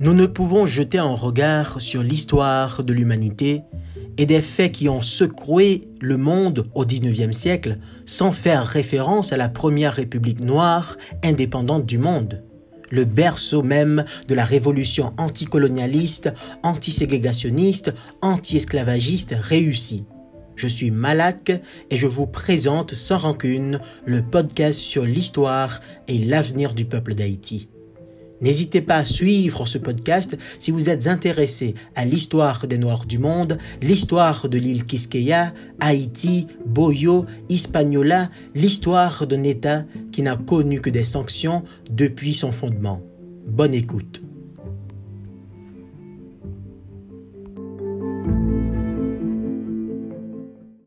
Nous ne pouvons jeter un regard sur l'histoire de l'humanité et des faits qui ont secoué le monde au XIXe siècle sans faire référence à la première république noire indépendante du monde, le berceau même de la révolution anticolonialiste, antiségrégationniste, anti-esclavagiste réussie. Je suis Malak et je vous présente sans rancune le podcast sur l'histoire et l'avenir du peuple d'Haïti. N'hésitez pas à suivre ce podcast si vous êtes intéressé à l'histoire des Noirs du monde, l'histoire de l'île Quisqueya, Haïti, Boyo, Hispaniola, l'histoire d'un État qui n'a connu que des sanctions depuis son fondement. Bonne écoute.